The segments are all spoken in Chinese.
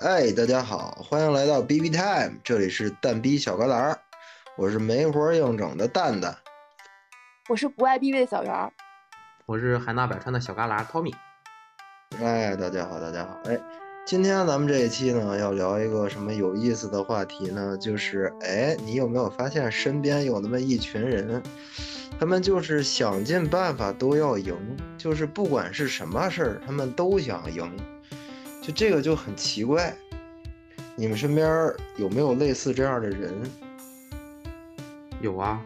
哎，大家好，欢迎来到 B B Time，这里是蛋逼小旮旯，我是没活硬整的蛋蛋。我是不爱 BB 的小圆儿，我是海纳百川的小旮旯 Tommy。哎，大家好，大家好。哎，今天咱们这一期呢，要聊一个什么有意思的话题呢？就是，哎，你有没有发现身边有那么一群人，他们就是想尽办法都要赢，就是不管是什么事儿，他们都想赢，就这个就很奇怪。你们身边有没有类似这样的人？有啊，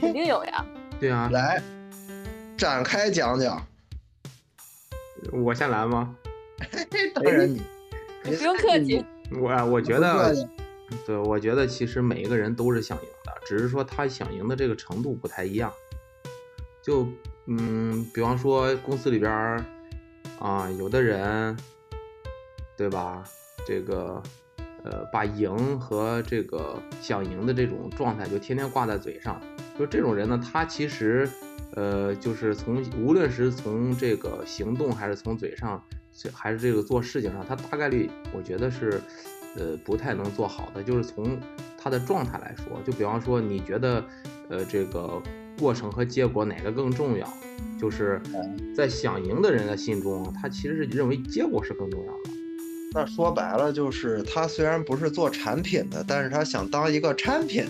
肯定有呀。对啊，来，展开讲讲。我先来吗？当然你，你不用客气。我我觉得，对，我觉得其实每一个人都是想赢的，只是说他想赢的这个程度不太一样。就嗯，比方说公司里边儿啊，有的人，对吧？这个呃，把赢和这个想赢的这种状态就天天挂在嘴上。就这种人呢，他其实呃，就是从无论是从这个行动还是从嘴上，还是这个做事情上，他大概率我觉得是呃不太能做好的。就是从他的状态来说，就比方说你觉得呃这个过程和结果哪个更重要？就是在想赢的人的心中，他其实是认为结果是更重要的。那说白了就是，他虽然不是做产品的，但是他想当一个产品，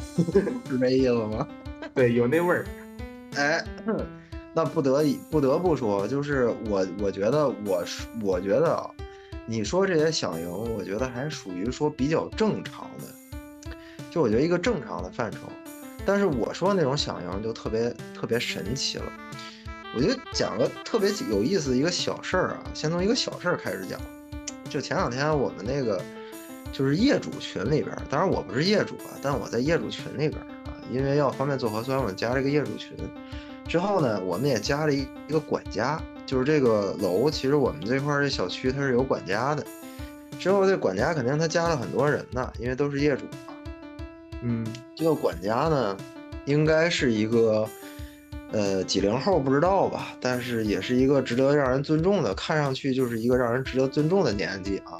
是这意思吗？对，有那味儿。哎，那不得已不得不说，就是我我觉得我是我觉得啊，你说这些想赢，我觉得还属于说比较正常的，就我觉得一个正常的范畴。但是我说那种响应就特别特别神奇了。我就讲个特别有意思的一个小事儿啊，先从一个小事儿开始讲。就前两天我们那个就是业主群里边，当然我不是业主啊，但我在业主群里边啊，因为要方便做核酸，我加了一个业主群。之后呢，我们也加了一一个管家，就是这个楼，其实我们这块儿这小区它是有管家的。之后这管家肯定他加了很多人呢，因为都是业主嘛。嗯这个管家呢，应该是一个，呃，几零后不知道吧，但是也是一个值得让人尊重的，看上去就是一个让人值得尊重的年纪啊。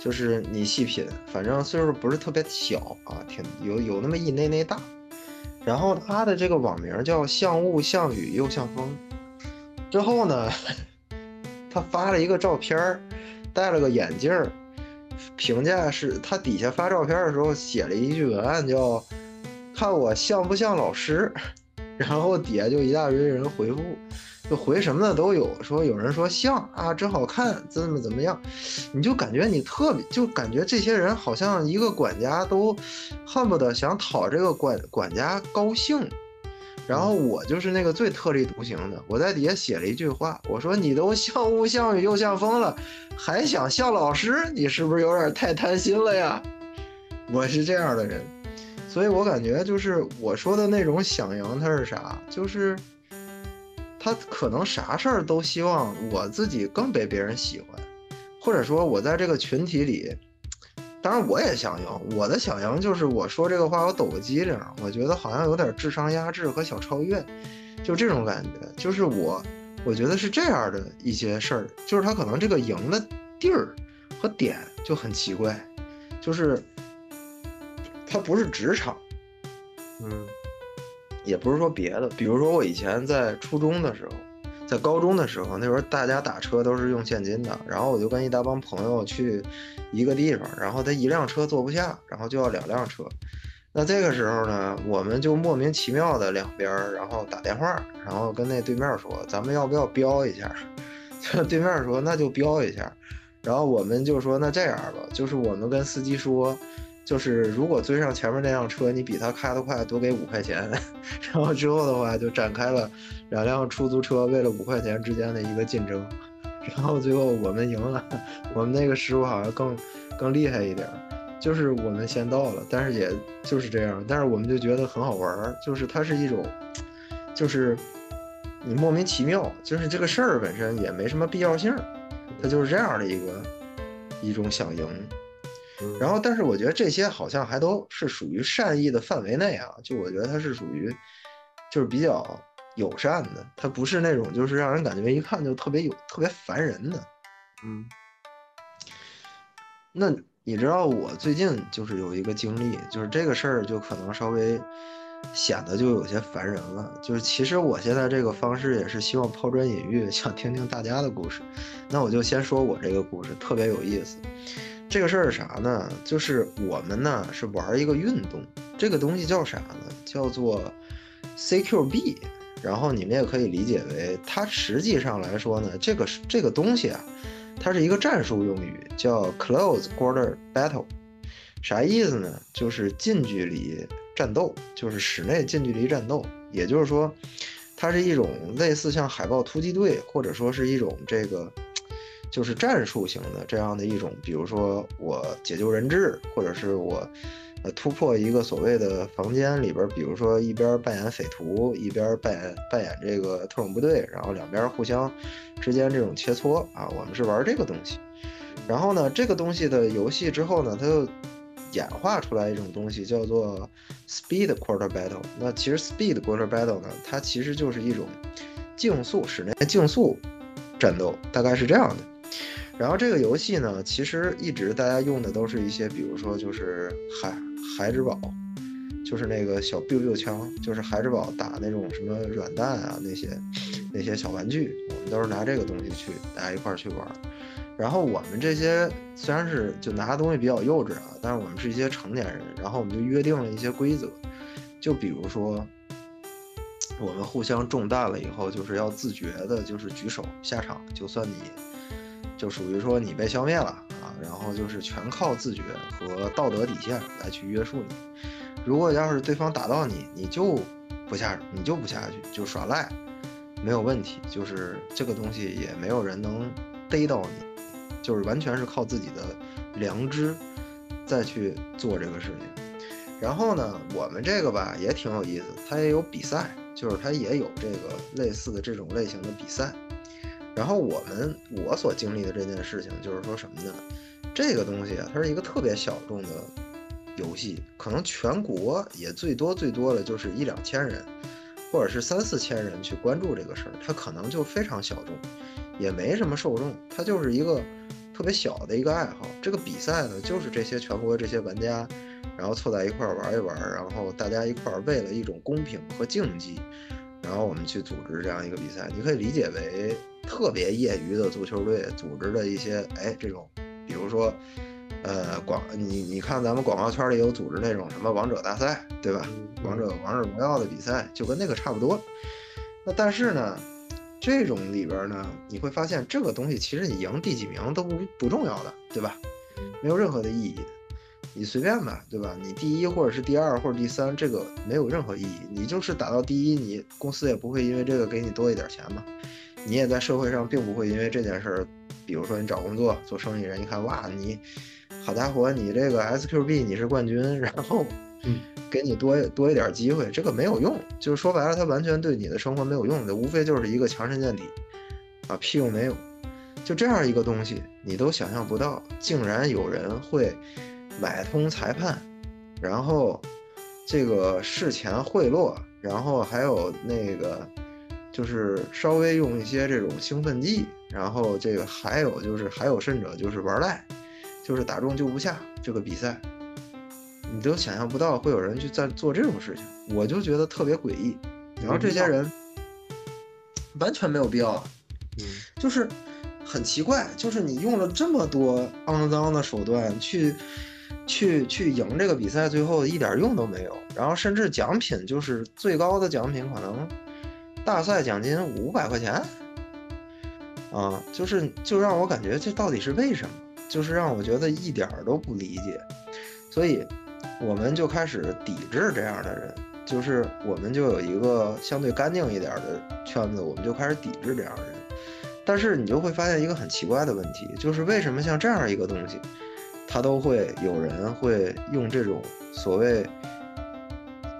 就是你细品，反正岁数不是特别小啊，挺有有那么一内内大。然后他的这个网名叫像雾像雨又像风。之后呢，他发了一个照片，戴了个眼镜儿，评价是他底下发照片的时候写了一句文案叫“看我像不像老师”，然后底下就一大堆人回复，就回什么的都有，说有人说像啊，真好看，怎么怎么样，你就感觉你特别，就感觉这些人好像一个管家都恨不得想讨这个管管家高兴。然后我就是那个最特立独行的，我在底下写了一句话，我说你都像雾像雨又像风了，还想像老师，你是不是有点太贪心了呀？我是这样的人，所以我感觉就是我说的那种想赢，他是啥？就是他可能啥事儿都希望我自己更被别人喜欢，或者说我在这个群体里，当然我也想赢。我的想赢就是我说这个话我抖个机灵，我觉得好像有点智商压制和小超越，就这种感觉。就是我，我觉得是这样的一些事儿，就是他可能这个赢的地儿和点就很奇怪，就是他不是职场，嗯也不是说别的，比如说我以前在初中的时候，在高中的时候，那时候大家打车都是用现金的，然后我就跟一大帮朋友去一个地方，然后他一辆车坐不下，然后就要两辆车。那这个时候呢，我们就莫名其妙的两边，然后打电话，然后跟那对面说，咱们要不要标一下？对面说那就标一下，然后我们就说那这样吧，就是我们跟司机说，就是如果追上前面那辆车，你比他开得快，多给五块钱。然后之后的话，就展开了两辆出租车为了五块钱之间的一个竞争。然后最后我们赢了，我们那个师傅好像更更厉害一点，就是我们先到了，但是也就是这样，但是我们就觉得很好玩，就是它是一种，就是你莫名其妙，就是这个事儿本身也没什么必要性，它就是这样的一个一种想赢。嗯，然后，但是我觉得这些好像还都是属于善意的范围内啊，就我觉得它是属于就是比较友善的，它不是那种就是让人感觉一看就特别有特别烦人的。嗯那你知道我最近就是有一个经历，就是这个事儿就可能稍微显得就有些烦人了。就是其实我现在这个方式也是希望抛砖引玉，想听听大家的故事。那我就先说我这个故事，特别有意思。这个事儿是啥呢？就是我们呢是玩一个运动，这个东西叫啥呢？叫做 CQB。然后你们也可以理解为，它实际上来说呢，这个这个东西啊，它是一个战术用语，叫 Close Quarter Battle。啥意思呢？就是近距离战斗，就是室内近距离战斗。也就是说，它是一种类似像海豹突击队，或者说是一种这个。就是战术型的这样的一种，比如说我解救人质，或者是我，呃，突破一个所谓的房间里边，比如说一边扮演匪徒，一边扮演扮演这个特种部队，然后两边互相之间这种切磋啊，我们是玩这个东西。然后呢，这个东西的游戏之后呢，它又演化出来一种东西叫做 Speed Quarter Battle。那其实 Speed Quarter Battle 呢，它其实就是一种竞速室内竞速战斗，大概是这样的。然后这个游戏呢，其实一直大家用的都是一些，比如说就是海孩之宝，就是那个小 biu biu 枪，就是孩之宝打那种什么软弹啊那些那些小玩具，我们都是拿这个东西去大家一块儿去玩。然后我们这些虽然是就拿的东西比较幼稚啊，但是我们是一些成年人，然后我们就约定了一些规则，就比如说我们互相中弹了以后，就是要自觉的，就是举手下场，就算你。就属于说你被消灭了啊，然后就是全靠自觉和道德底线来去约束你。如果要是对方打到你，你就不下，你就不下去，就耍赖，没有问题。就是这个东西也没有人能逮到你，就是完全是靠自己的良知再去做这个事情。然后呢，我们这个吧也挺有意思，它也有比赛，就是它也有这个类似的这种类型的比赛。然后我们我所经历的这件事情就是说什么呢？这个东西啊，它是一个特别小众的游戏，可能全国也最多最多的就是一两千人，或者是三四千人去关注这个事儿，它可能就非常小众，也没什么受众，它就是一个特别小的一个爱好。这个比赛呢，就是这些全国这些玩家，然后凑在一块儿玩一玩，然后大家一块儿为了一种公平和竞技，然后我们去组织这样一个比赛，你可以理解为。特别业余的足球队组织的一些，哎，这种，比如说，呃，广，你你看咱们广告圈里有组织那种什么王者大赛，对吧？王者王者荣耀的比赛就跟那个差不多。那但是呢，这种里边呢，你会发现这个东西其实你赢第几名都不不重要的，对吧？没有任何的意义，你随便吧，对吧？你第一或者是第二或者第三，这个没有任何意义。你就是打到第一，你公司也不会因为这个给你多一点钱嘛。你也在社会上并不会因为这件事儿，比如说你找工作做生意人，一看哇，你好家伙，你这个 SQB 你是冠军，然后给你多多一点机会，这个没有用，就是说白了，它完全对你的生活没有用的，无非就是一个强身健体，啊屁用没有，就这样一个东西，你都想象不到，竟然有人会买通裁判，然后这个事前贿赂，然后还有那个。就是稍微用一些这种兴奋剂，然后这个还有就是还有甚者就是玩赖，就是打中就不下这个比赛，你都想象不到会有人去在做这种事情，我就觉得特别诡异。然后这些人完全没有必要，嗯，就是很奇怪，就是你用了这么多肮脏的手段去去去赢这个比赛，最后一点用都没有，然后甚至奖品就是最高的奖品可能。大赛奖金五百块钱，啊，就是就让我感觉这到底是为什么？就是让我觉得一点都不理解，所以我们就开始抵制这样的人，就是我们就有一个相对干净一点的圈子，我们就开始抵制这样的人。但是你就会发现一个很奇怪的问题，就是为什么像这样一个东西，它都会有人会用这种所谓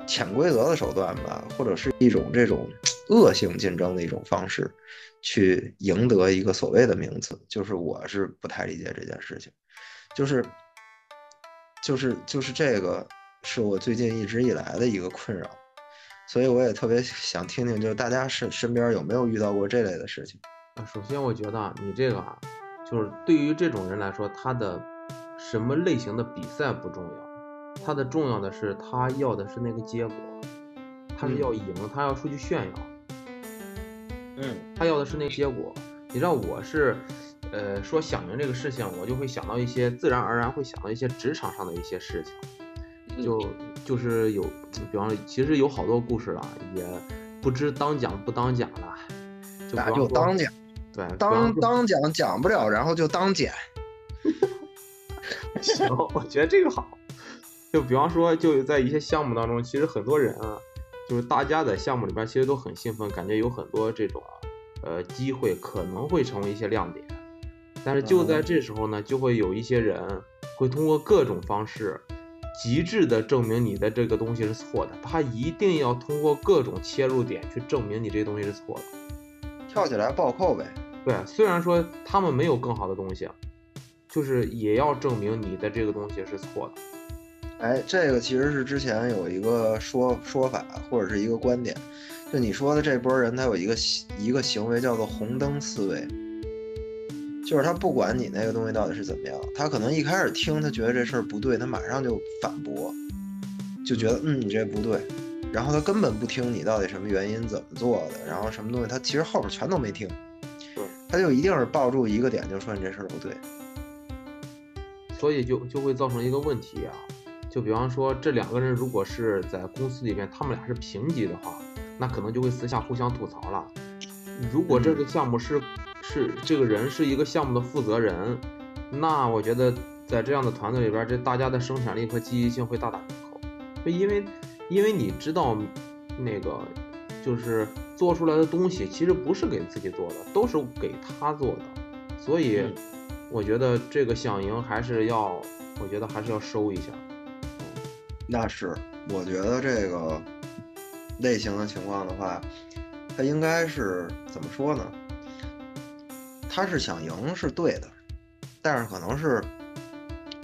潜规则的手段吧，或者是一种这种。恶性竞争的一种方式，去赢得一个所谓的名次，就是我是不太理解这件事情，就是，就是就是这个是我最近一直以来的一个困扰，所以我也特别想听听，就是大家身身边有没有遇到过这类的事情？首先，我觉得你这个啊，就是对于这种人来说，他的什么类型的比赛不重要，他的重要的是他要的是那个结果，他是嗯要赢，他要出去炫耀，嗯他要的是那结果。你知道我是，呃，说想明这个事情，我就会想到一些自然而然会想到一些职场上的一些事情，就就是有，比方说，其实有好多故事了，也不知当讲不当讲了，就比那方说就当讲，对，当当讲讲不了，然后就当捡。行，我觉得这个好。就比方说，就在一些项目当中，其实很多人啊，就是大家在项目里边其实都很兴奋，感觉有很多这种呃机会可能会成为一些亮点。但是就在这时候呢，就会有一些人会通过各种方式，极致的证明你的这个东西是错的。他一定要通过各种切入点去证明你这个东西是错的。跳起来暴扣呗。对，虽然说他们没有更好的东西，就是也要证明你的这个东西是错的。哎，这个其实是之前有一个说说法或者是一个观点，就你说的这波人，他有一个行一个行为叫做红灯思维，就是他不管你那个东西到底是怎么样，他可能一开始听他觉得这事儿不对，他马上就反驳，就觉得嗯你这不对，然后他根本不听你到底什么原因怎么做的，然后什么东西他其实后边全都没听对，他就一定是抱住一个点就说你这事儿不对，所以就就会造成一个问题啊，就比方说这两个人如果是在公司里面，他们俩是平级的话，那可能就会私下互相吐槽了。如果这个项目是、是这个人是一个项目的负责人，那我觉得在这样的团队里边，这大家的生产力和积极性会大打折扣。就因为因为你知道那个就是做出来的东西其实不是给自己做的，都是给他做的，所以。嗯我觉得这个响应还是要，我觉得还是要收一下。那是，我觉得这个类型的情况的话，它应该是怎么说呢？他是想赢是对的，但是可能是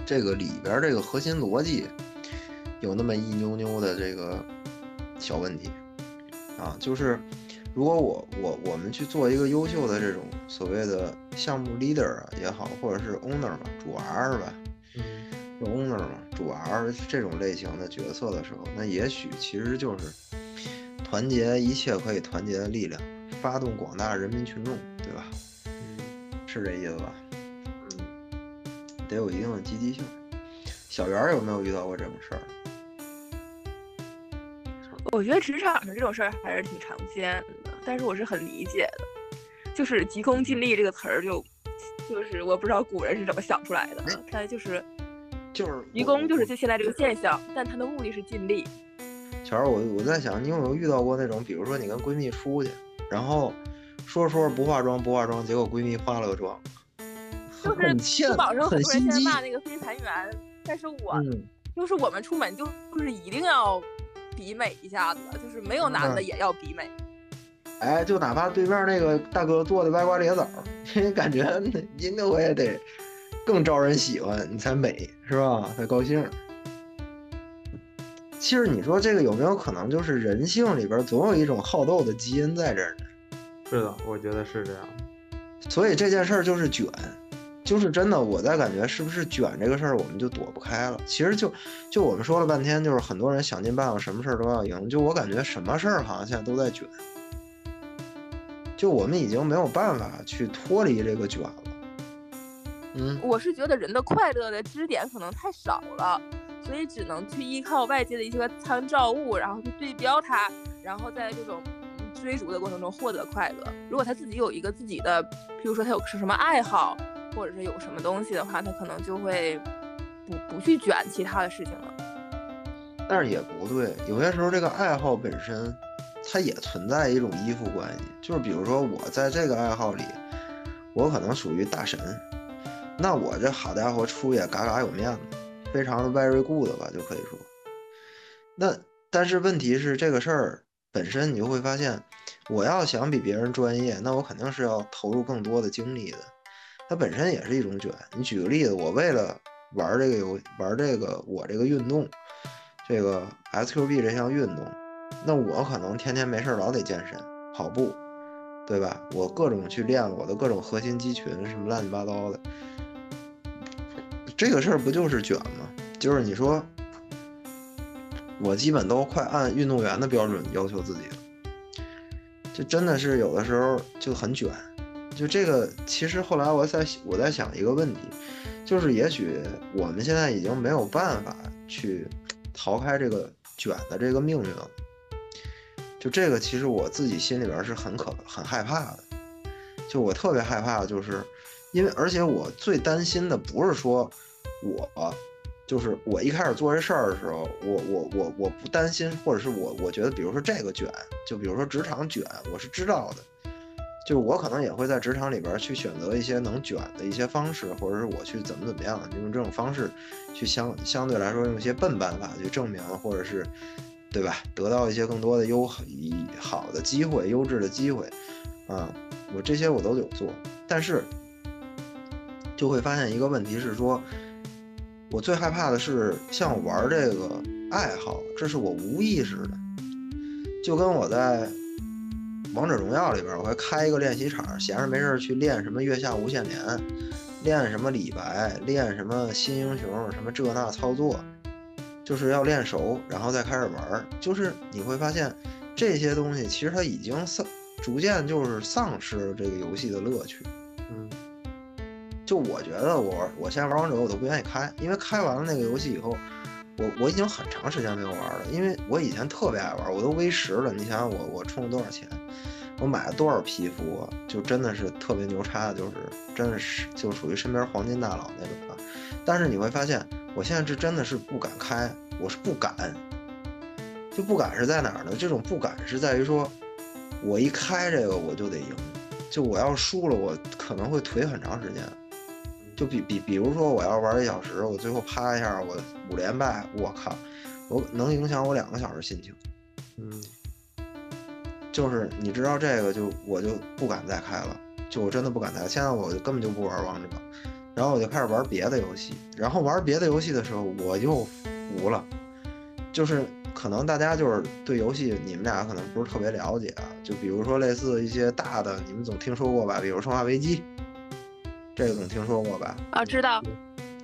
这个里边这个核心逻辑有那么一妞妞的这个小问题啊，就是如果我我我们去做一个优秀的这种所谓的项目 leader 啊也好，或者是 owner 吧，主 R 吧，嗯，有 owner 嘛，主 R 这种类型的角色的时候，那也许其实就是团结一切可以团结的力量，发动广大人民群众，对吧？是这意思吧？嗯，得有一定的积极性。小圆儿有没有遇到过这种事儿？我觉得职场上这种事儿还是挺常见的，但是我是很理解的。就是“急功近利”这个词儿，就就是我不知道古人是怎么想出来的，它就是就是愚公，就是就现在这个现象，但他的目的是尽力。乔儿，我我在想，你有没有遇到过那种，比如说你跟闺蜜出去，然后说着说着不化妆不化妆，结果闺蜜化了个妆，就是很欠就网上很很多人。现在骂那个飞盘员，但是我嗯，就是我们出门就就是一定要比美一下子，就是没有男的嗯也要比美。哎，就哪怕对面那个大哥做的歪瓜裂枣，因 为感觉那人家我也得更招人喜欢，你才美是吧？才高兴。其实你说这个有没有可能就是人性里边总有一种好斗的基因在这儿呢？是的，我觉得是这样。所以这件事儿就是卷，就是真的，我在感觉是不是卷这个事儿我们就躲不开了。其实就就我们说了半天，就是很多人想尽办法，什么事儿都要赢。就我感觉什么事儿好像现在都在卷，就我们已经没有办法去脱离这个卷了。嗯，我是觉得人的快乐的支点可能太少了，所以只能去依靠外界的一些参照物，然后去对标它，然后在这种嗯追逐的过程中获得快乐。如果他自己有一个自己的，譬如说他有是什么爱好，或者是有什么东西的话，他可能就会不不去卷其他的事情了。但是也不对，有些时候这个爱好本身，它也存在一种依附关系。就是比如说我在这个爱好里，我可能属于大神，那我这好家伙出也嘎嘎有面子，非常的 very good 吧，就可以说。那但是问题是这个事儿本身，你就会发现，我要想比别人专业，那我肯定是要投入更多的精力的。它本身也是一种卷。你举个例子，我为了玩这个游玩这个我这个运动，这个 SQB 这项运动，那我可能天天没事老得健身跑步，对吧？我各种去练我的各种核心肌群，什么乱七八糟的。这个事儿不就是卷吗？就是你说，我基本都快按运动员的标准要求自己了，就真的是有的时候就很卷。就这个，其实后来我在我在想一个问题，就是也许我们现在已经没有办法去逃开这个卷的这个命运了。就这个，其实我自己心里边是很可很害怕的。就我特别害怕，就是因为而且我最担心的不是说我，就是我一开始做这事儿的时候，我我我我不担心，或者是我我觉得，比如说这个卷，就比如说职场卷，我是知道的。就是我可能也会在职场里边去选择一些能卷的一些方式，或者是我去怎么怎么样，用这种方式去相相对来说用一些笨办法去证明，或者是对吧，得到一些更多的优好的机会、优质的机会啊，我这些我都有做，但是就会发现一个问题是说，我最害怕的是像我玩这个爱好，这是我无意识的，就跟我在。王者荣耀里边，我还开一个练习场，闲着没事去练什么月下无限连，练什么李白，练什么新英雄，什么这那操作，就是要练熟，然后再开始玩。就是你会发现这些东西，其实它已经丧，逐渐就是丧失了这个游戏的乐趣。嗯，就我觉得我我现在玩王者，我都不愿意开，因为开完了那个游戏以后。我我已经很长时间没有玩了，因为我以前特别爱玩，我都 V 十了。你想想我我充了多少钱，我买了多少皮肤，就真的是特别牛叉的，就是真的是就属于身边黄金大佬那种的。但是你会发现，我现在是真的是不敢开，我是不敢，就不敢是在哪儿呢？这种不敢是在于说，我一开这个我就得赢，就我要输了，我可能会颓很长时间。就比比比如说，我要玩一小时，我最后啪一下，我五连败，我靠，我能影响我两个小时心情。嗯，就是你知道这个，就我就不敢再开了，就我真的不敢再。现在我就根本就不玩王者，然后我就开始玩别的游戏。然后玩别的游戏的时候，我又服了。就是可能大家就是对游戏，你们俩可能不是特别了解啊。就比如说类似一些大的，你们总听说过吧？比如《生化危机》。这个总听说过吧？啊，知道。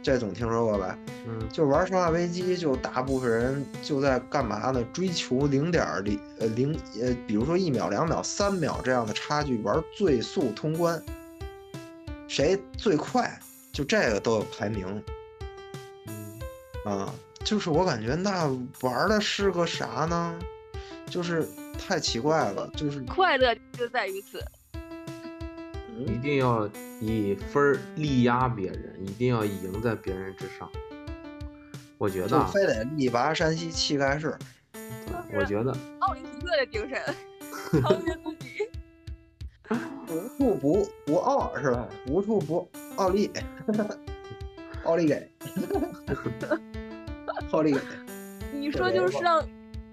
这总听说过吧？嗯，就玩《生化危机》，就大部分人就在干嘛呢？追求零点零呃零呃，比如说一秒、两秒、三秒这样的差距，玩最速通关，谁最快，就这个都有排名。嗯，啊，就是我感觉那玩的是个啥呢？就是太奇怪了，就是快乐就在于此。一定要以分儿力压别人，一定要赢在别人之上。我觉得非得力拔山兮气盖世。我觉得奥林匹克的精神，超越自己。无处不不傲是吧？无处不奥利，奥利给，奥利给。你说就是让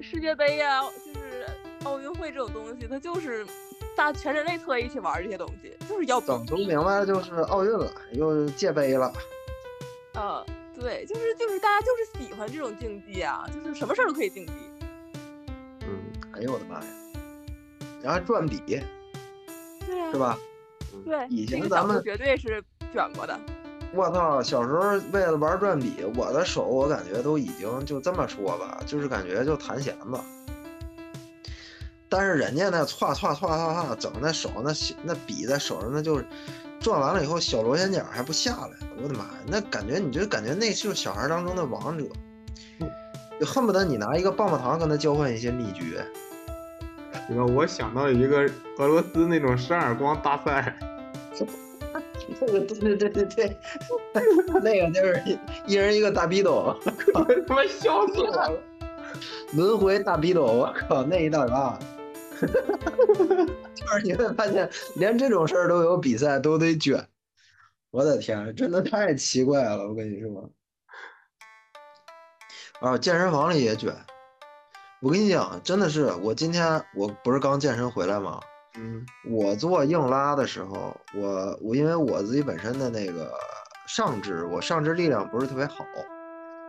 世界杯呀，就是奥运会这种东西，它就是。大全人类特意去玩这些东西，就是要整不明白，就是奥运了，又界杯了。嗯，对，就是就是大家就是喜欢这种竞技啊，就是什么事儿都可以竞技。嗯，哎呦我的妈呀！然后转笔，对啊，是吧？对，以前咱们绝对是卷过的。我操，小时候为了玩转笔，我的手我感觉都已经就这么说吧，就是感觉就弹弦子。但是人家那歘歘歘歘歘整那手那那笔在手上那就是转完了以后小螺旋桨还不下来，我的妈呀！那感觉你就感觉那就是小孩当中的王者，就恨不得你拿一个棒棒糖跟他交换一些秘诀。对吧？我想到一个俄罗斯那种扇耳光大赛，那个对对对对对，那个就是一人一个大逼斗，他妈笑死我了！轮回大逼斗，我靠，那一大把。就是你会发现，连这种事儿都有比赛，都得卷。我的天，真的太奇怪了！我跟你说，啊，健身房里也卷。我跟你讲，真的是，我今天我不是刚健身回来吗？嗯，我做硬拉的时候，我我因为我自己本身的那个上肢，我上肢力量不是特别好，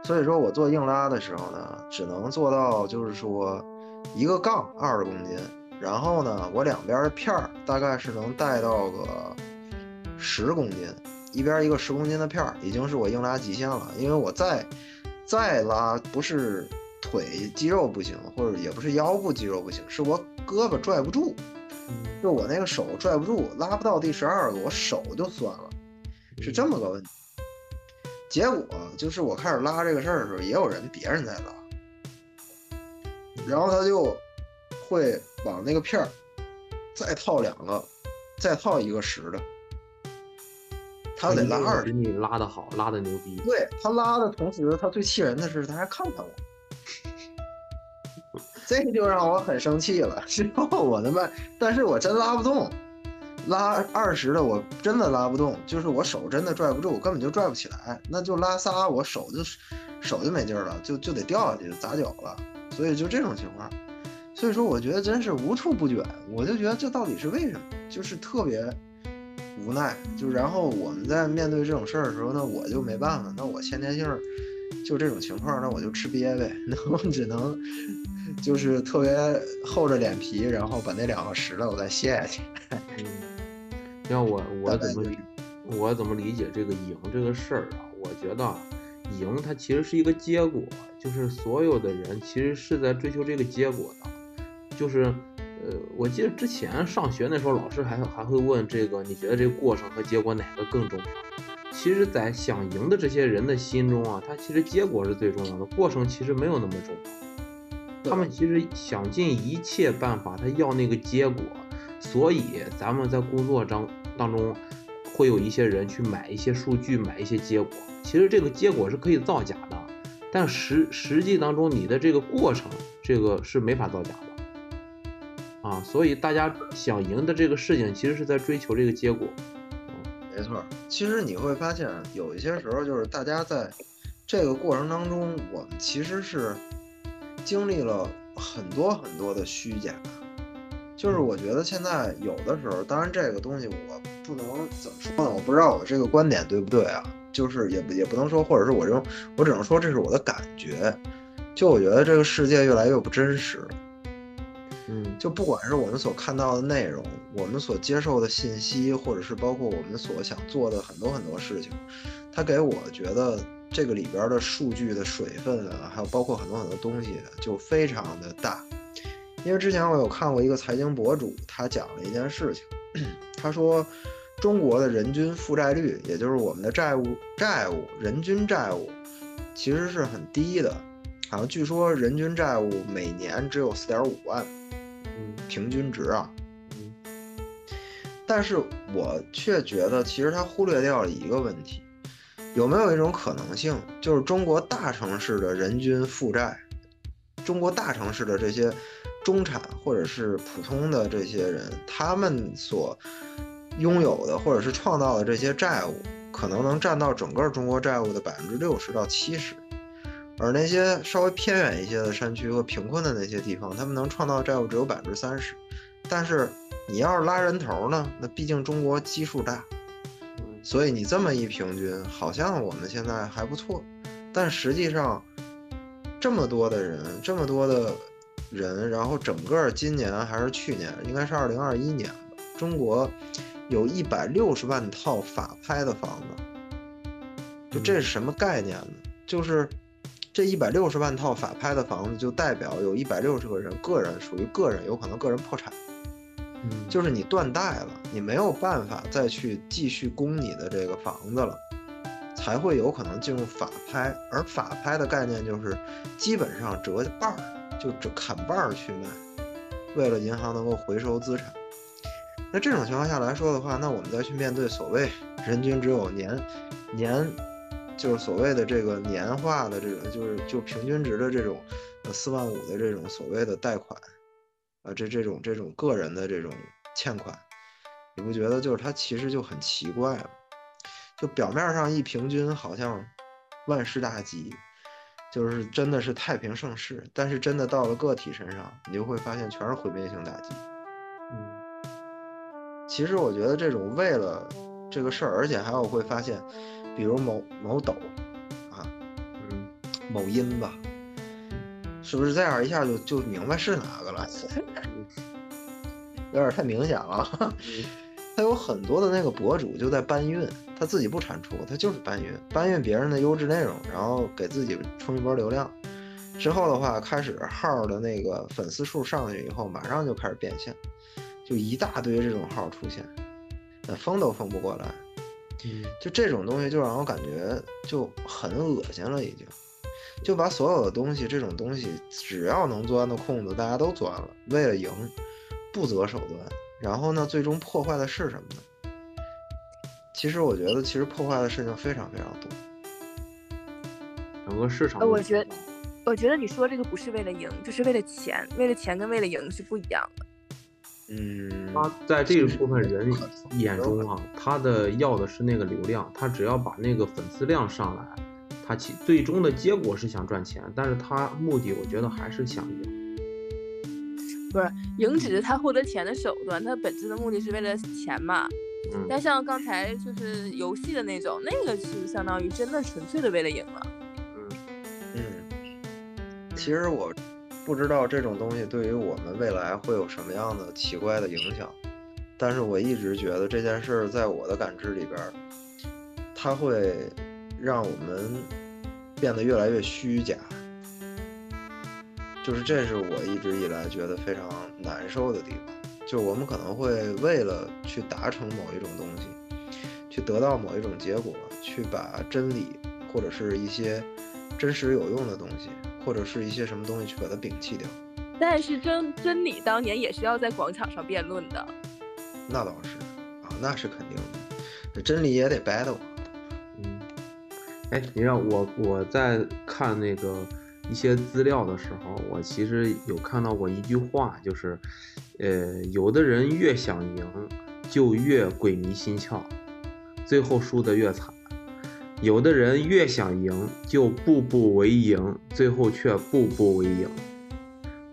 所以说我做硬拉的时候呢，只能做到就是说。一个杠二十公斤，然后呢，我两边的片儿大概是能带到个十公斤，一边一个十公斤的片儿，已经是我硬拉极限了。因为我再再拉，不是腿肌肉不行，或者也不是腰部肌肉不行，是我胳膊拽不住，就我那个手拽不住，拉不到第十二个，我手就酸了，是这么个问题。结果就是我开始拉这个事儿的时候，也有人别人在拉，然后他就会往那个片儿再套两个，再套一个十的，他得拉二十。比你拉的好，拉的牛逼。对他拉的同时，他最气人的是他还看看我，这就让我很生气了。之后我他妈，但是我真拉不动，拉二十的我真的拉不动，就是我手真的拽不住，我根本就拽不起来。那就拉仨，我手就手就没劲儿了，就就得掉下去砸脚了。所以就这种情况，所以说我觉得真是无处不卷。我就觉得这到底是为什么？就是特别无奈。就然后我们在面对这种事儿的时候呢，我就没办法，那我先天性就这种情况，那我就吃瘪呗，那我只能就是特别厚着脸皮，然后把那两个拾了，我再卸下去。嗯，要我我怎么我怎么理解这个赢这个事儿啊？我觉得赢它其实是一个结果，就是所有的人其实是在追求这个结果的。就是呃，我记得之前上学那时候，老师还还会问这个，你觉得这个过程和结果哪个更重要？其实，在想赢的这些人的心中啊，他其实结果是最重要的，过程其实没有那么重要。他们其实想尽一切办法，他要那个结果。所以咱们在工作当当中，会有一些人去买一些数据，买一些结果。其实这个结果是可以造假的，但实实际当中你的这个过程，这个是没法造假的啊。所以大家想赢的这个事情，其实是在追求这个结果。没错，其实你会发现，有一些时候就是大家在这个过程当中，我们其实是经历了很多很多的虚假。就是我觉得现在有的时候，当然这个东西我不能怎么说呢？我不知道我这个观点对不对啊？就是也也不能说，或者是我这种，我只能说这是我的感觉。就我觉得这个世界越来越不真实。嗯，就不管是我们所看到的内容，我们所接受的信息，或者是包括我们所想做的很多很多事情，它给我觉得这个里边的数据的水分啊，还有包括很多很多东西，就非常的大。因为之前我有看过一个财经博主，他讲了一件事情，他说中国的人均负债率，也就是我们的债务债务人均债务，其实是很低的，好像据说人均债务每年只有四点五万，平均值啊。嗯，但是我却觉得，其实他忽略掉了一个问题，有没有一种可能性，就是中国大城市的人均负债，中国大城市的这些。中产或者是普通的这些人，他们所拥有的或者是创造的这些债务，可能能占到整个中国债务的百分之六十到七十，而那些稍微偏远一些的山区和贫困的那些地方，他们能创造债务只有百分之三十。但是你要是拉人头呢，那毕竟中国基数大，所以你这么一平均，好像我们现在还不错，但实际上这么多的人，这么多的。人，然后整个今年还是去年，应该是二零二一年吧。中国有一百六十万套法拍的房子，就这是什么概念呢？就是这一百六十万套法拍的房子，就代表有一百六十个人，个人属于个人，有可能个人破产。嗯，就是你断贷了，你没有办法再去继续供你的这个房子了，才会有可能进入法拍。而法拍的概念就是基本上折半儿。就折砍半儿去卖，为了银行能够回收资产。那这种情况下来说的话，那我们再去面对所谓人均只有年年，就是所谓的这个年化的这个，就是就平均值的这种呃四万五的这种所谓的贷款，啊这这种这种个人的这种欠款，你不觉得就是它其实就很奇怪吗？就表面上一平均好像万事大吉。就是真的是太平盛世，但是真的到了个体身上，你就会发现全是毁灭性打击。嗯，其实我觉得这种为了这个事儿，而且还有会发现，比如某某抖啊，嗯，某音吧，是不是这样一下就就明白是哪个了？有点太明显了。他有很多的那个博主就在搬运，他自己不产出，他就是搬运，搬运别人的优质内容，然后给自己冲一波流量。之后的话，开始号的那个粉丝数上去以后，马上就开始变现，就一大堆这种号出现，那封都封不过来。嗯，就这种东西，就让我感觉就很恶心了，已经。就把所有的东西，这种东西只要能钻的空子，大家都钻了，为了赢，不择手段。然后呢，最终破坏的是什么呢？其实我觉得，其实破坏的事情非常非常多。整个市场，我觉得，我觉得你说这个不是为了赢，就是为了钱。为了钱跟为了赢是不一样的。嗯，他在这一部分人眼中啊，他的要的是那个流量，他只要把那个粉丝量上来，他其最终的结果是想赚钱，但是他目的我觉得还是想赢。不是赢只是他获得钱的手段，他本质的目的是为了钱嘛。嗯，但像刚才就是游戏的那种，那个是相当于真的纯粹的为了赢了。嗯嗯，其实我不知道这种东西对于我们未来会有什么样的奇怪的影响，但是我一直觉得这件事在我的感知里边，它会让我们变得越来越虚假。就是这是我一直以来觉得非常难受的地方，就是我们可能会为了去达成某一种东西，去得到某一种结果，去把真理或者是一些真实有用的东西，或者是一些什么东西去把它摒弃掉。但是真真理当年也是要在广场上辩论的。那倒是啊，那是肯定的，这真理也得 battle。嗯，哎，你让我我在看那个。一些资料的时候，我其实有看到过一句话，就是，呃，有的人越想赢，就越鬼迷心窍，最后输得越惨；有的人越想赢，就步步为营，最后却步步为营。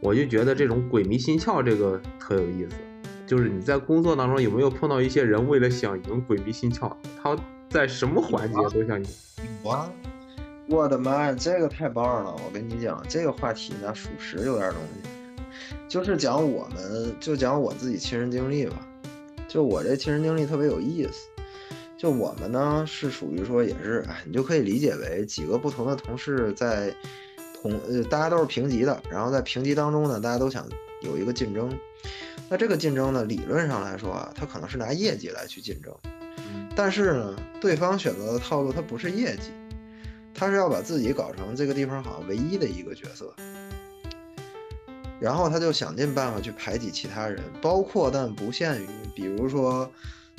我就觉得这种鬼迷心窍这个特有意思。就是你在工作当中有没有碰到一些人为了想赢鬼迷心窍？他在什么环节都想赢？我。我的妈呀，这个太棒了！我跟你讲，这个话题呢，属实有点东西。就是讲我们，就讲我自己亲身经历吧。就我这亲身经历特别有意思。就我们呢，是属于说也是，哎，你就可以理解为几个不同的同事在同，呃，大家都是平级的，然后在平级当中呢，大家都想有一个竞争。那这个竞争呢，理论上来说啊，他可能是拿业绩来去竞争。但是呢，对方选择的套路他不是业绩。他是要把自己搞成这个地方好像唯一的一个角色，然后他就想尽办法去排挤其他人，包括但不限于，比如说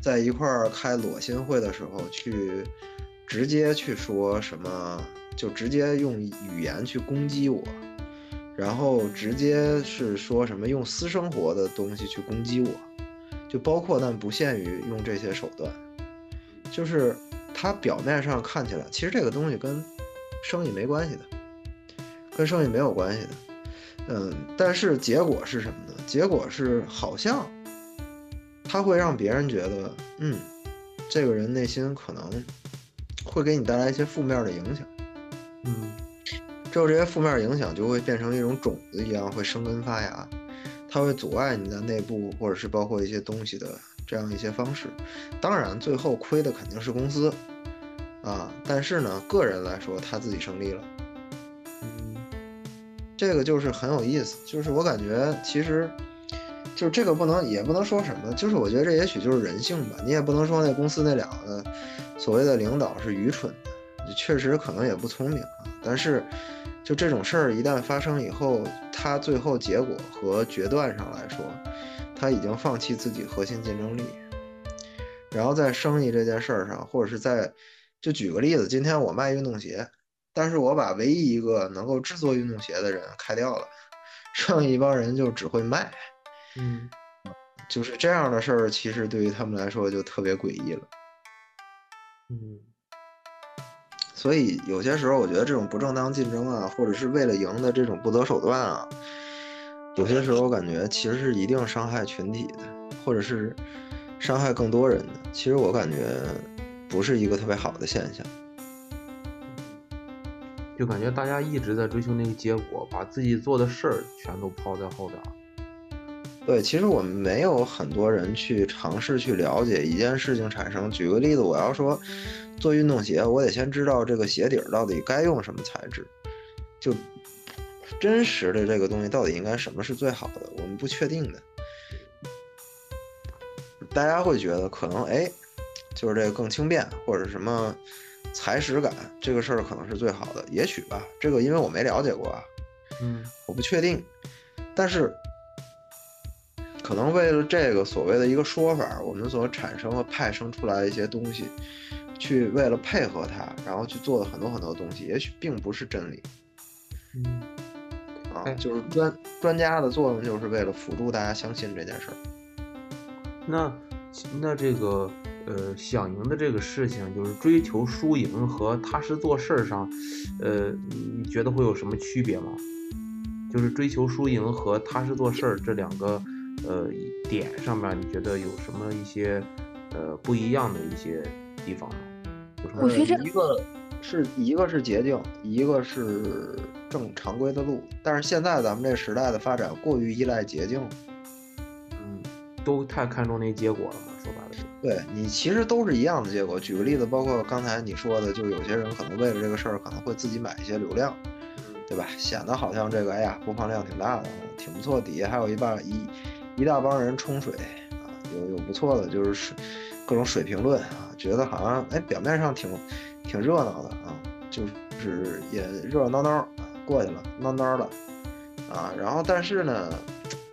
在一块儿开裸心会的时候，去直接去说什么，就直接用语言去攻击我，然后直接是说什么用私生活的东西去攻击我，就包括但不限于用这些手段，就是。他表面上看起来，其实这个东西跟生意没关系的，跟生意没有关系的，嗯，但是结果是什么呢？结果是好像他会让别人觉得，嗯，这个人内心可能会给你带来一些负面的影响，嗯，之后这些负面影响就会变成一种种子一样，会生根发芽，它会阻碍你在内部或者是包括一些东西的。这样一些方式，当然最后亏的肯定是公司啊，但是呢，个人来说他自己胜利了。嗯，这个就是很有意思，就是我感觉其实就这个不能也不能说什么，就是我觉得这也许就是人性吧，你也不能说那公司那两个所谓的领导是愚蠢的，确实可能也不聪明啊，但是就这种事儿一旦发生以后，他最后结果和决断上来说。他已经放弃自己核心竞争力，然后在生意这件事儿上，或者是在，就举个例子，今天我卖运动鞋，但是我把唯一一个能够制作运动鞋的人开掉了，剩一帮人就只会卖，嗯，就是这样的事儿，其实对于他们来说就特别诡异了，嗯，所以有些时候我觉得这种不正当竞争啊，或者是为了赢的这种不择手段啊。有些时候我感觉其实是一定伤害群体的，或者是伤害更多人的。其实我感觉不是一个特别好的现象，就感觉大家一直在追求那个结果，把自己做的事儿全都抛在后边。对，其实我们没有很多人去尝试去了解一件事情产生。举个例子，我要说做运动鞋，我得先知道这个鞋底儿到底该用什么材质，就真实的这个东西到底应该什么是最好的，我们不确定的。大家会觉得可能哎，就是这个更轻便或者什么踩屎感，这个事儿可能是最好的，也许吧。这个因为我没了解过啊，嗯我不确定。但是可能为了这个所谓的一个说法，我们所产生和派生出来的一些东西，去为了配合它，然后去做的很多很多东西，也许并不是真理嗯，啊哎。就是专专家的作用，就是为了辅助大家相信这件事儿。那那这个呃想赢的这个事情，就是追求输赢和踏实做事儿上，呃，你觉得会有什么区别吗？就是追求输赢和踏实做事儿这两个呃点上面，你觉得有什么一些呃不一样的一些地方吗？我觉得一个是一个是捷径，一个是正常规的路。但是现在咱们这个时代的发展过于依赖捷径。嗯，都太看重那结果了嘛？说白了就，对你其实都是一样的结果。举个例子，包括刚才你说的，就有些人可能为了这个事儿，可能会自己买一些流量，对吧？显得好像这个哎呀播放量挺大的，挺不错。底下还有一半一一大帮人冲水啊，有有不错的，就是水各种水评论啊，觉得好像哎表面上挺挺热闹的啊，就是也热热闹闹啊过去了，闹闹的啊。然后但是呢，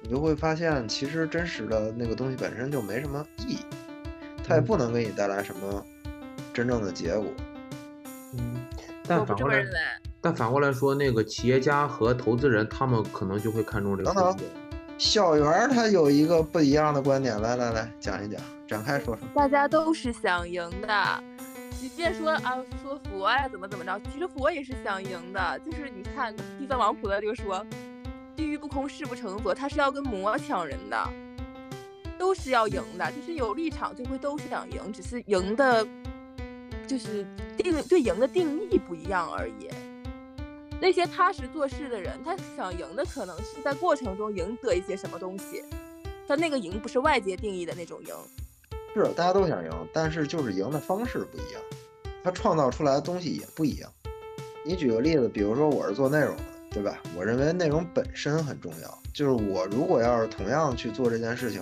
你就会发现，其实真实的那个东西本身就没什么意义。它也不能给你带来什么真正的结果。嗯，但反过来。但反过来说，那个企业家和投资人，他们可能就会看重这个等等数字。小圆儿他有一个不一样的观点，来来来讲一讲，展开说说。大家都是想赢的，即便说啊说佛呀怎么怎么着，其实佛也是想赢的。就是你看地藏王菩萨就说，地狱不空，誓不成佛，他是要跟魔抢人的，都是要赢的。就是有立场就会都是想赢，只是赢的，就是定对赢的定义不一样而已。那些踏实做事的人，他想赢的可能是在过程中赢得一些什么东西，他那个赢不是外界定义的那种赢。是大家都想赢，但是就是赢的方式不一样，他创造出来的东西也不一样。你举个例子，比如说我是做内容的，对吧？我认为内容本身很重要，就是我如果要是同样去做这件事情，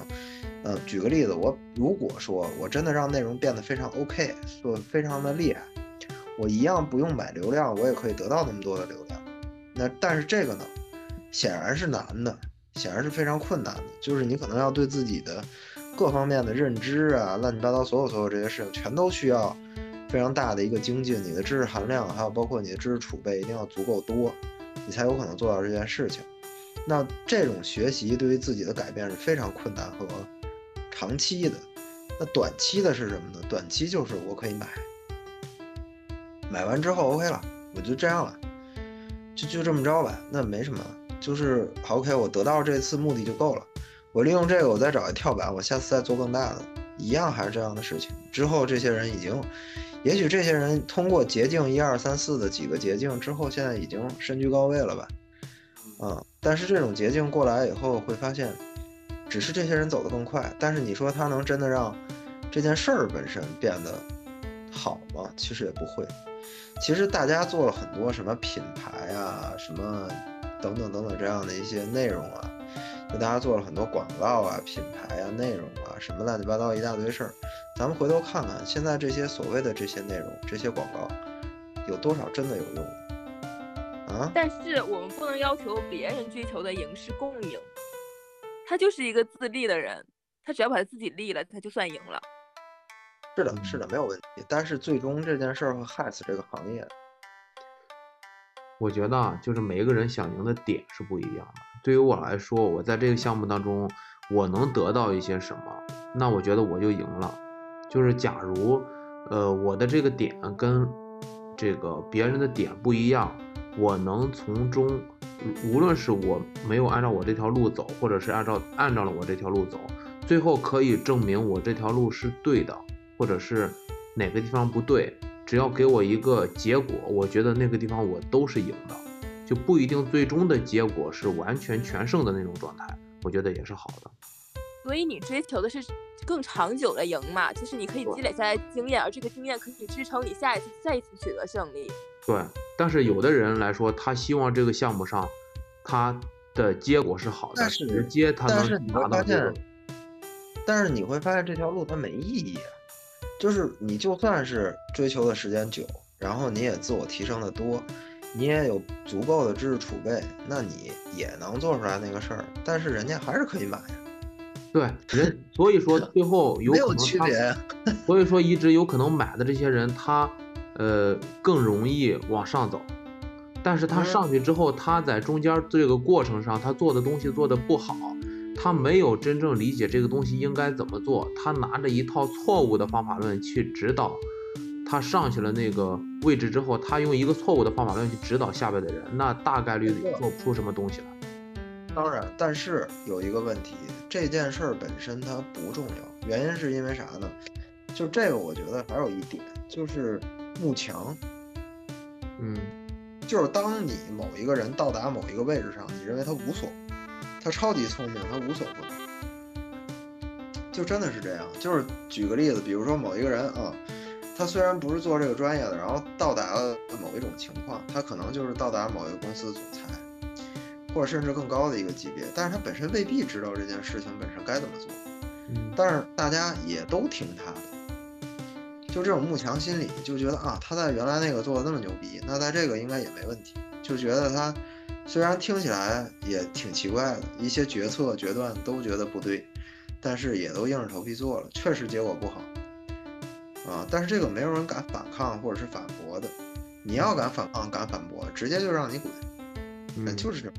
嗯、举个例子，我如果说我真的让内容变得非常 OK，做非常的厉害，我一样不用买流量，我也可以得到那么多的流量。那但是这个呢，显然是难的，显然是非常困难的，就是你可能要对自己的各方面的认知啊，乱七八糟所有所有这些事情，全都需要非常大的一个精进。你的知识含量，还有包括你的知识储备，一定要足够多，你才有可能做到这件事情。那这种学习对于自己的改变是非常困难和长期的。那短期的是什么呢？短期就是我可以买，买完之后 OK 了，我就这样了，就就这么着吧，那没什么，就是 OK，我得到这次目的就够了。我利用这个，我再找一跳板，我下次再做更大的，一样还是这样的事情。之后这些人已经，也许这些人通过捷径一二三四的几个捷径之后，现在已经身居高位了吧？嗯，但是这种捷径过来以后，会发现，只是这些人走得更快，但是你说他能真的让这件事儿本身变得好吗？其实也不会。其实大家做了很多什么品牌啊，什么等等等等这样的一些内容啊，给大家做了很多广告啊、品牌啊、内容啊，什么乱七八糟一大堆事儿。咱们回头看看，现在这些所谓的这些内容、这些广告，有多少真的有用？啊？但是我们不能要求别人追求的赢是共赢，他就是一个自立的人，他只要把他自己立了，他就算赢了。是的，是的，没有问题。但是最终这件事儿会害死这个行业。我觉得啊，就是每一个人想赢的点是不一样的。对于我来说，我在这个项目当中，我能得到一些什么，那我觉得我就赢了。就是假如，呃，我的这个点跟这个别人的点不一样，我能从中，无论是我没有按照我这条路走，或者是按照按照了我这条路走，最后可以证明我这条路是对的，或者是哪个地方不对，只要给我一个结果，我觉得那个地方我都是赢的，就不一定最终的结果是完全全胜的那种状态。我觉得也是好的。所以你追求的是更长久的赢嘛，就是你可以积累下来经验，而这个经验可以支撑你下一次再一次取得胜利。对，但是有的人来说，他希望这个项目上他的结果是好的，但是直接他但是能你会发达到这个现，但是你会发现这条路它没意义啊。就是你就算是追求的时间久，然后你也自我提升的多，你也有足够的知识储备，那你也能做出来那个事儿。但是人家还是可以买呀，对 人，所以说最后 有可能他区别。所以说，一直有可能买的这些人，他呃更容易往上走，但是他嗯上去之后，他在中间这个过程上，他做的东西做的不好，他没有真正理解这个东西应该怎么做，他拿着一套错误的方法论去指导，他上去了那个位置之后，他用一个错误的方法论去指导下边的人，那大概率也做不出什么东西来。当然，但是有一个问题，这件事儿本身它不重要，原因是因为啥呢？就这个，我觉得还有一点就是慕强，嗯就是当你某一个人到达某一个位置上，你认为他无所，他超级聪明，他无所不能，就真的是这样。就是举个例子，比如说某一个人啊，他虽然不是做这个专业的，然后到达了某一种情况，他可能就是到达某一个公司的总裁，或者甚至更高的一个级别，但是他本身未必知道这件事情本身该怎么做。嗯但是大家也都听他的，就这种慕强心理，就觉得啊，他在原来那个做的那么牛逼，那在这个应该也没问题，就觉得他虽然听起来也挺奇怪的，一些决策决断都觉得不对，但是也都硬着头皮做了，确实结果不好啊，但是这个没有人敢反抗或者是反驳的，你要敢反抗敢反驳，直接就让你滚，嗯，就是这种，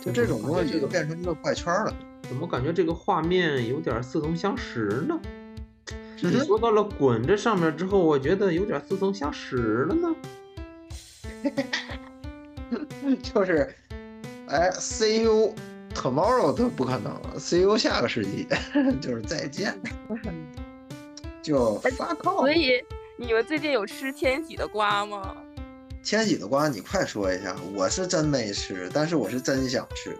就这种东西就变成一个怪圈了。怎么感觉这个画面有点似曾相识呢？嗯你说到了“滚”这上面之后，我觉得有点似曾相识了呢。就是，哎，see you tomorrow 都不可能了，see you 下个世纪，就是再见，就发靠所。以你们最近有吃千禧的瓜吗？千禧的瓜，你快说一下，我是真没吃，但是我是真想吃。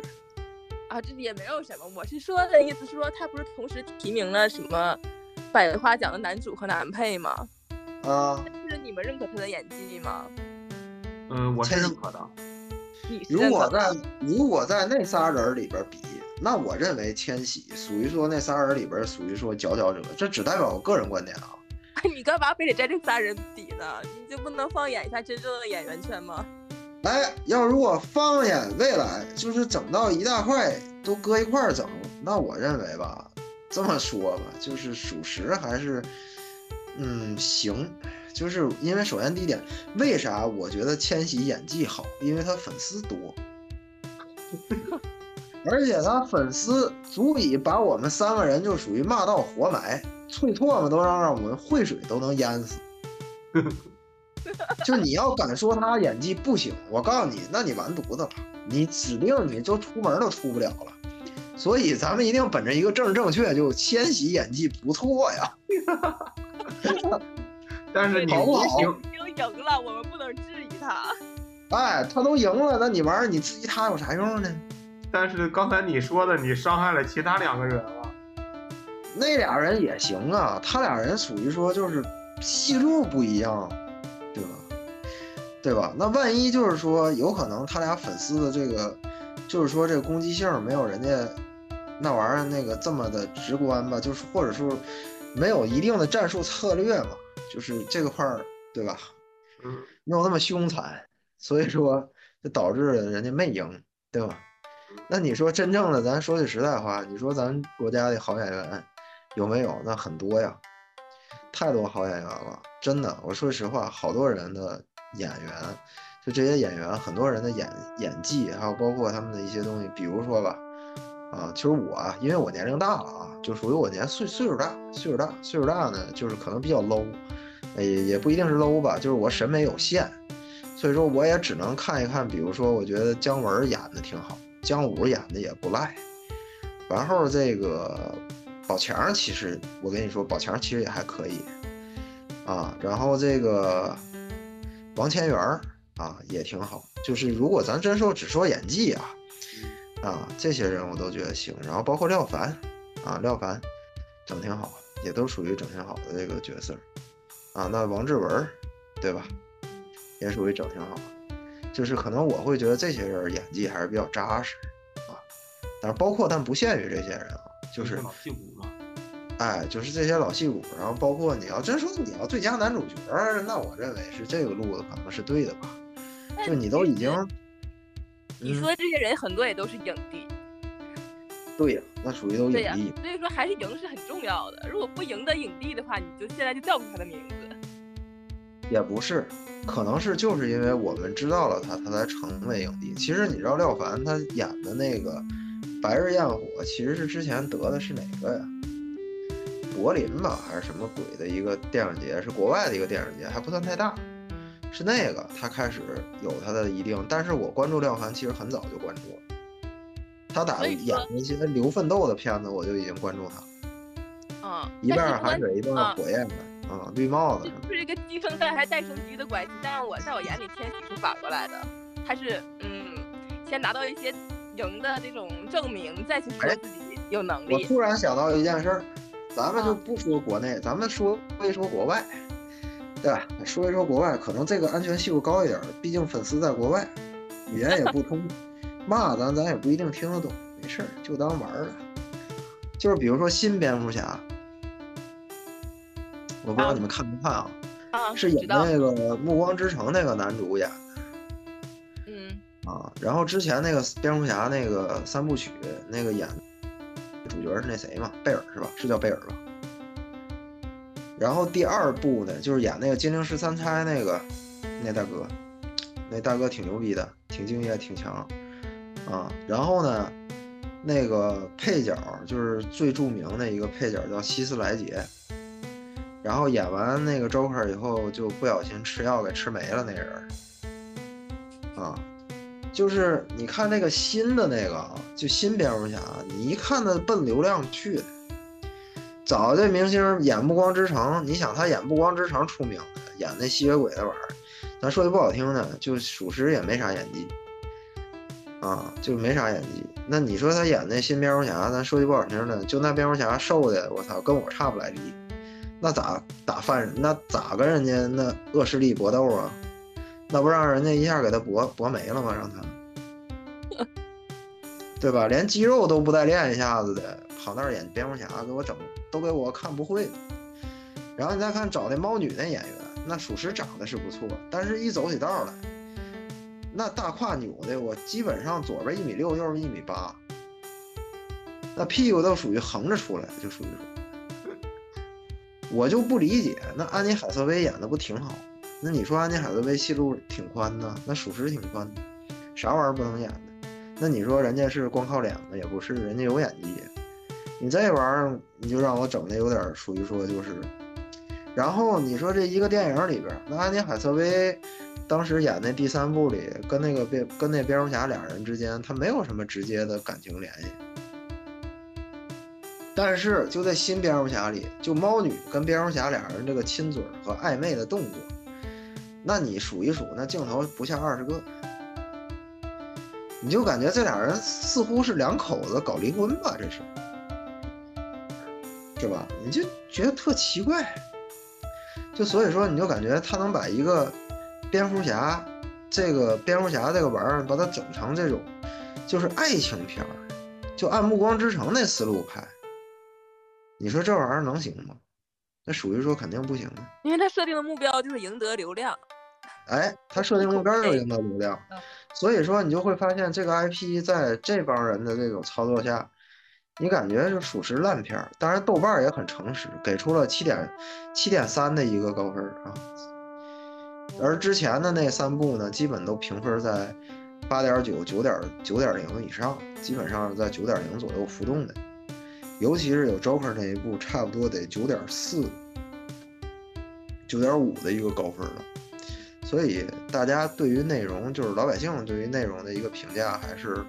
啊，这也没有什么，我是说的意思是说，他不是同时提名了什么百花奖的男主和男配吗？啊，是你们认可他的演技吗？嗯，我是认可的。如果在如果在那仨人里边比，那我认为千玺属于说那仨人里边属于说佼佼者，这只代表我个人观点啊。你干嘛非得在这仨人比呢？你就不能放眼一下真正的演员圈吗？哎，要如果放眼未来，就是整到一大块都搁一块儿整，那我认为吧，这么说吧，就是属实还是，嗯，行。就是因为首先第一点，为啥我觉得千玺演技好？因为他粉丝多，而且他粉丝足以把我们三个人就属于骂到活埋，啐唾沫都让让我们会水都能淹死。就你要敢说他演技不行，我告诉你，那你完犊子了，你指定你就出门都出不了了。所以咱们一定本着一个政治正确，就千玺演技不错呀。但是你好不行，已经赢了，我们不能质疑他。哎，他都赢了，那你玩意儿你质疑他有啥用呢？但是刚才你说的，你伤害了其他两个人了。那俩人也行啊，他俩人属于说就是戏路不一样，对吧？对吧？那万一就是说有可能他俩粉丝的这个，就是说这个攻击性没有人家那玩意儿那个这么的直观吧？就是或者说没有一定的战术策略嘛，就是这个块儿，对吧？嗯，没有那么凶残，所以说就导致了人家没赢，对吧？那你说真正的，咱说句实在话，你说咱国家的好演员有没有？那很多呀，太多好演员了，真的。我说实话，好多人的演员，就这些演员，很多人的演演技，还有包括他们的一些东西，比如说吧，啊，其实我啊因为我年龄大了啊，就属于我年岁岁数大，岁数大，岁数大呢，就是可能比较 low，也也不一定是 low 吧，就是我审美有限，所以说我也只能看一看，比如说我觉得姜文演的挺好，姜武演的也不赖，然后这个宝强其实我跟你说，宝强其实也还可以。啊，然后这个王千源啊也挺好，就是如果咱真说只说演技啊，啊，这些人我都觉得行。然后包括廖凡啊，廖凡整挺好，也都属于整挺好的这个角色啊。那王志文，对吧？也属于整挺好。就是可能我会觉得这些人演技还是比较扎实啊。但是包括但不限于这些人啊，就是老戏骨嘛。哎，就是这些老戏骨，然后包括你要真说你要最佳男主角，那我认为是这个路子可能是对的吧？就你都已经，你说这些人很多也都是影帝，对呀，那属于都影帝。所以说还是赢是很重要的。如果不赢得影帝的话，你就现在就叫不出他的名字。也不是，可能是就是因为我们知道了他，他才成为影帝。其实你知道廖凡他演的那个《白日焰火》，其实是之前得的是哪个呀？柏林吧，还是什么鬼的一个电影节，是国外的一个电影节，还不算太大，是那个他开始有他的一定。但是我关注廖凡其实很早就关注了，他打演那些流奋斗的片子，我就已经关注他。嗯，一半海水，一半火焰的，啊，绿帽子。就是一个鸡生蛋还蛋生鸡的关系，但是我在我眼里，天喜是反过来的，他是嗯，先拿到一些赢的这种证明，再去说自己有能力。我突然想到一件事儿。咱们就不说国内，咱们说一说国外，对吧？说一说国外，可能这个安全系数高一点，毕竟粉丝在国外，语言也不通，骂咱咱也不一定听得懂，没事儿，就当玩儿了。就是比如说新蝙蝠侠，我不知道你们看没看啊？啊，是演那个《暮光之城》那个男主演的。嗯。啊，然后之前那个蝙蝠侠那个三部曲那个演。主角是那谁嘛？贝尔是吧？是叫贝尔吧？然后第二部呢，就是演那个金陵十三钗那个那大哥，那大哥挺牛逼的，挺敬业，挺强啊。然后呢，那个配角就是最著名的一个配角叫希斯莱杰。然后演完那个 Joker 以后，就不小心吃药给吃没了那人啊。就是你看那个新的那个，就新蝙蝠侠，你一看他奔流量去的。找这明星演《暮光之城》，你想他演《暮光之城》出名的，演那吸血鬼的玩意儿，咱说句不好听的，就属实也没啥演技啊，就没啥演技。那你说他演那新蝙蝠侠，咱说句不好听的，就那蝙蝠侠瘦的，我操，跟我差不来力，那咋打犯人？那咋跟人家那恶势力搏斗啊？那不让人家一下给他搏搏没了吗？让他，对吧？连肌肉都不带练一下子的，跑那儿演蝙蝠侠，给我整都给我看不会。然后你再看找那猫女那演员，那属实长得是不错，但是一走起道来，那大胯扭的，我基本上左边一米六，右边一米八，那屁股都属于横着出来，就属于说，我就不理解，那安妮海瑟薇演的不挺好？那你说安妮海瑟薇戏路挺宽的，那属实挺宽的，啥玩意儿不能演的？那你说人家是光靠脸吗？也不是，人家有演技。你这玩意儿你就让我整的有点属于说就是，然后你说这一个电影里边，那安妮海瑟薇当时演那第三部里，跟那个蝙跟那蝙蝠侠俩人之间，他没有什么直接的感情联系。但是就在新蝙蝠侠里，就猫女跟蝙蝠侠俩人这个亲嘴和暧昧的动作。那你数一数，那镜头不下二十个，你就感觉这俩人似乎是两口子搞离婚吧？这是，是吧？你就觉得特奇怪，就所以说你就感觉他能把一个蝙蝠侠，这个蝙蝠侠这个玩意儿，把它整成这种就是爱情片儿，就按《暮光之城》那思路拍，你说这玩意儿能行吗？那属于说肯定不行啊，因为他设定的目标就是赢得流量。哎，他设定目标就是赢得流量，所以说你就会发现这个 IP 在这帮人的这种操作下，你感觉是属实烂片儿。当然豆瓣也很诚实，给出了七点七点三的一个高分啊。而之前的那三部呢，基本都评分在八点九、九点九点零以上，基本上是在九点零左右浮动的。尤其是有 Joker 那一部，差不多得九点四、九点五的一个高分了。所以大家对于内容，就是老百姓对于内容的一个评价，还是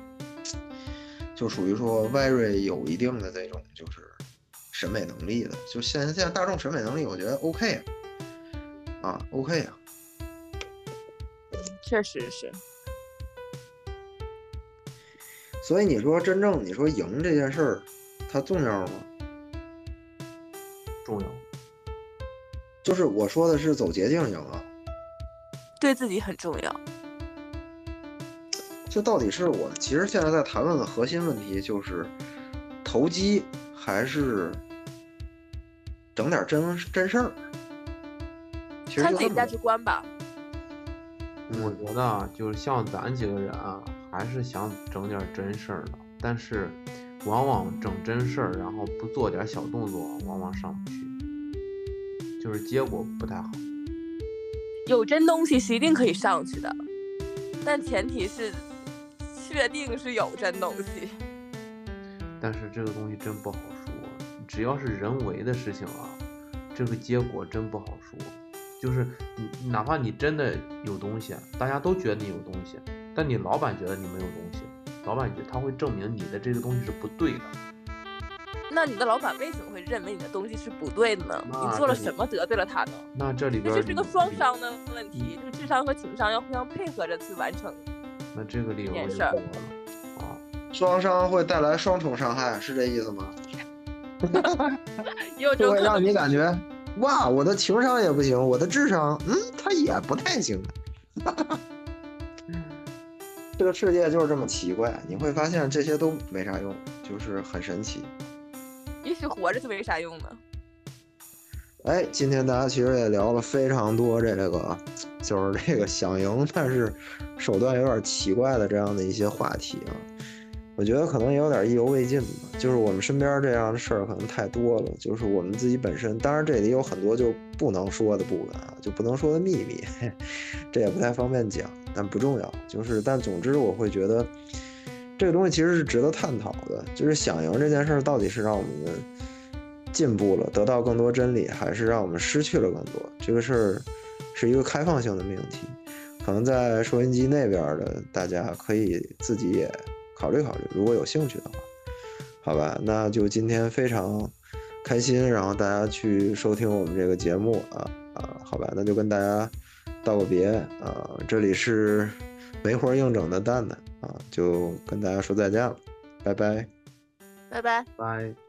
就属于说 very 有一定的这种就是审美能力的。就现在现在大众审美能力，我觉得 OK 啊，OK 啊，确实是。所以你说真正你说赢这件事儿，它重要吗？重要。就是我说的是走捷径赢啊，对自己很重要。这到底是我其实现在在谈论的核心问题就是投机还是整点真真事儿？其实看自己价值观吧。我觉得啊，就是像咱几个人啊，还是想整点真事儿的，但是往往整真事儿，然后不做点小动作，往往上不去，就是结果不太好。有真东西是一定可以上去的，但前提是确定是有真东西。但是这个东西真不好说，只要是人为的事情啊，这个结果真不好说。就是你哪怕你真的有东西，大家都觉得你有东西，但你老板觉得你没有东西，老板他会证明你的这个东西是不对的。那你的老板为什么会认为你的东西是不对的呢？你做了什么得罪了他呢？那这里边就是一个双商的问题，就是智商和情商要互相配合着去完成。那这个理由就多了啊。双商会带来双重伤害，是这意思吗？也有这就会让。你感觉哇，我的情商也不行，我的智商，嗯，他也不太行。这个世界就是这么奇怪，你会发现这些都没啥用，就是很神奇。也许活着就没啥用呢。哎，今天大家其实也聊了非常多这个，就是这个想赢，但是手段有点奇怪的这样的一些话题啊。我觉得可能也有点意犹未尽吧，就是我们身边这样的事儿可能太多了，就是我们自己本身，当然这里有很多就不能说的部分啊，就不能说的秘密，这也不太方便讲，但不重要。就是，但总之我会觉得这个东西其实是值得探讨的，就是想赢这件事儿到底是让我们进步了，得到更多真理，还是让我们失去了更多？这个事儿是一个开放性的命题，可能在收音机那边的大家可以自己也考虑考虑，如果有兴趣的话，好吧？那就今天非常开心，然后大家去收听我们这个节目啊啊，好吧？那就跟大家道个别啊，这里是没活硬整的蛋蛋啊，就跟大家说再见了，拜拜。拜拜。拜。